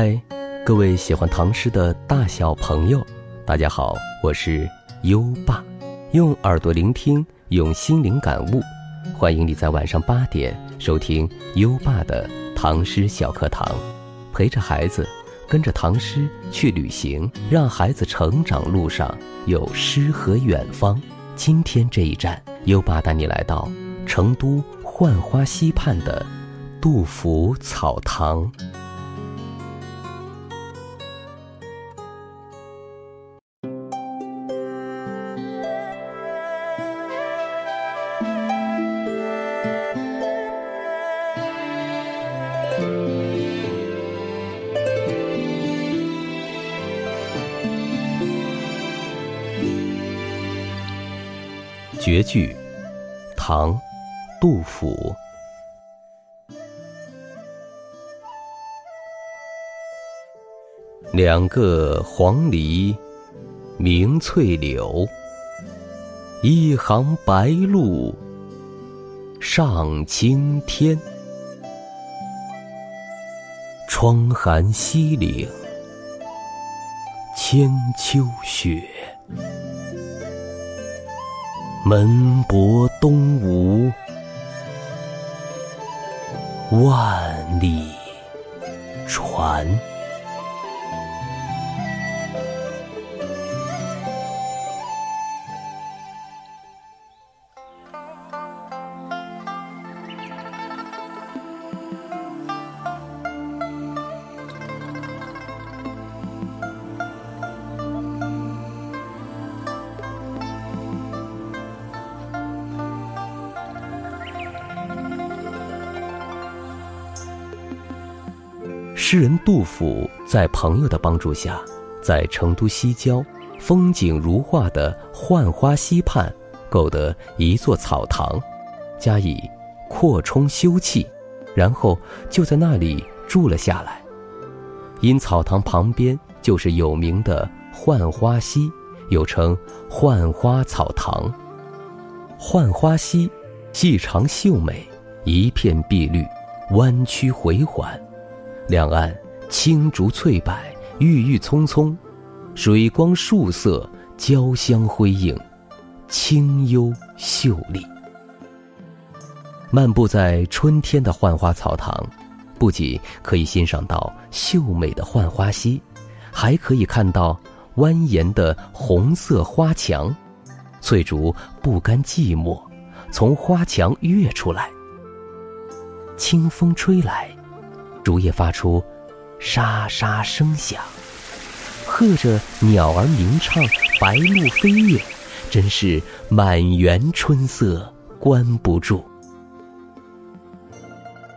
嗨，各位喜欢唐诗的大小朋友，大家好，我是优爸，用耳朵聆听，用心灵感悟，欢迎你在晚上八点收听优爸的唐诗小课堂，陪着孩子，跟着唐诗去旅行，让孩子成长路上有诗和远方。今天这一站，优爸带你来到成都浣花溪畔的杜甫草堂。绝句，唐，杜甫。两个黄鹂鸣翠柳，一行白鹭上青天。窗含西岭千秋雪。门泊东吴万里船。诗人杜甫在朋友的帮助下，在成都西郊风景如画的浣花溪畔，购得一座草堂，加以扩充修葺，然后就在那里住了下来。因草堂旁边就是有名的浣花溪，又称浣花草堂。浣花溪细长秀美，一片碧绿，弯曲回环。两岸青竹翠柏，郁郁葱葱，水光树色交相辉映，清幽秀丽。漫步在春天的浣花草堂，不仅可以欣赏到秀美的浣花溪，还可以看到蜿蜒的红色花墙。翠竹不甘寂寞，从花墙跃出来。清风吹来。竹叶发出沙沙声响，和着鸟儿鸣唱，白鹭飞跃，真是满园春色关不住。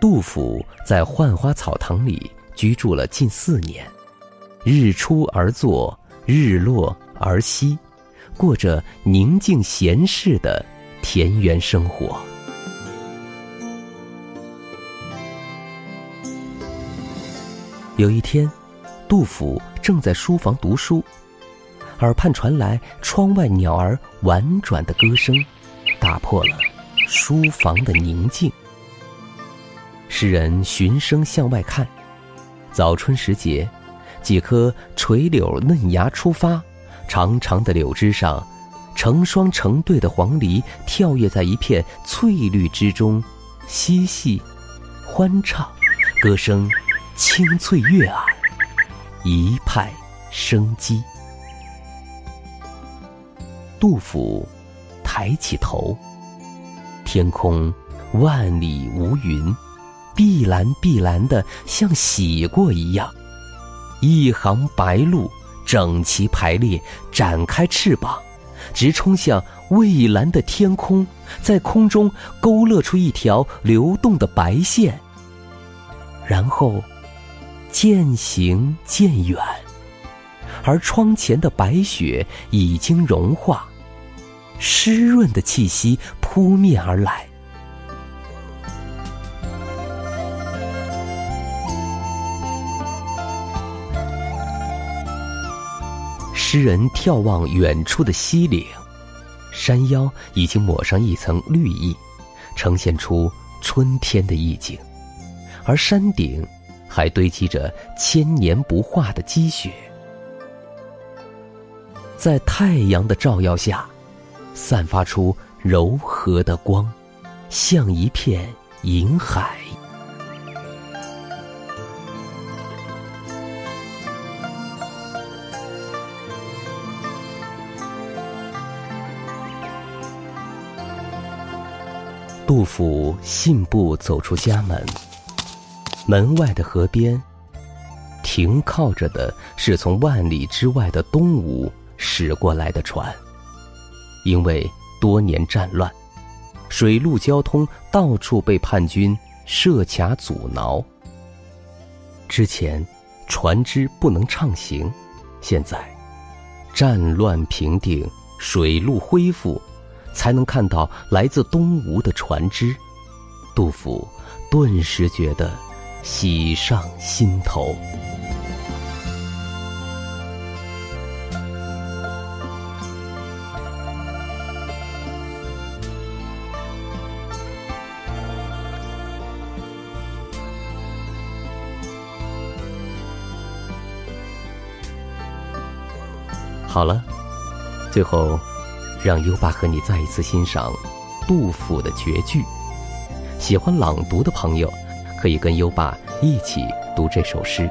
杜甫在浣花草堂里居住了近四年，日出而作，日落而息，过着宁静闲适的田园生活。有一天，杜甫正在书房读书，耳畔传来窗外鸟儿婉转的歌声，打破了书房的宁静。诗人循声向外看，早春时节，几棵垂柳嫩芽初发，长长的柳枝上，成双成对的黄鹂跳跃在一片翠绿之中，嬉戏，欢唱，歌声。清脆悦耳，一派生机。杜甫抬起头，天空万里无云，碧蓝碧蓝的，像洗过一样。一行白鹭整齐排列，展开翅膀，直冲向蔚蓝的天空，在空中勾勒出一条流动的白线，然后。渐行渐远，而窗前的白雪已经融化，湿润的气息扑面而来。诗人眺望远处的西岭，山腰已经抹上一层绿意，呈现出春天的意境，而山顶。还堆积着千年不化的积雪。在太阳的照耀下，散发出柔和的光，像一片银海。杜甫信步走出家门，门外的河边，停靠着的是从万里之外的东吴驶过来的船。因为多年战乱，水陆交通到处被叛军设卡阻挠。之前船只不能畅行，现在战乱平定，水路恢复。才能看到来自东吴的船只，杜甫顿时觉得喜上心头。好了，最后。让优爸和你再一次欣赏杜甫的绝句。喜欢朗读的朋友，可以跟优爸一起读这首诗。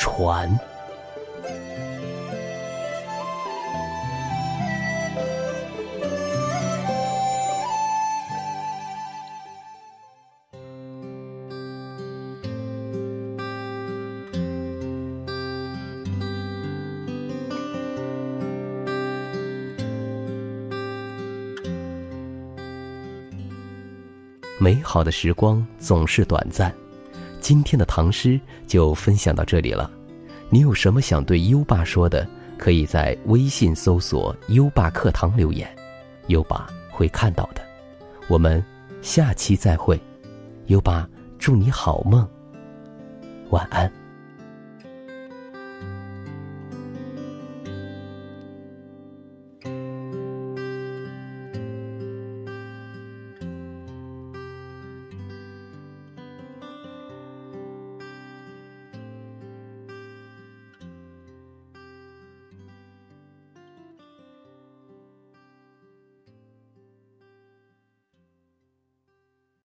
船。美好的时光总是短暂。今天的唐诗就分享到这里了，你有什么想对优爸说的？可以在微信搜索“优爸课堂”留言，优爸会看到的。我们下期再会，优爸祝你好梦，晚安。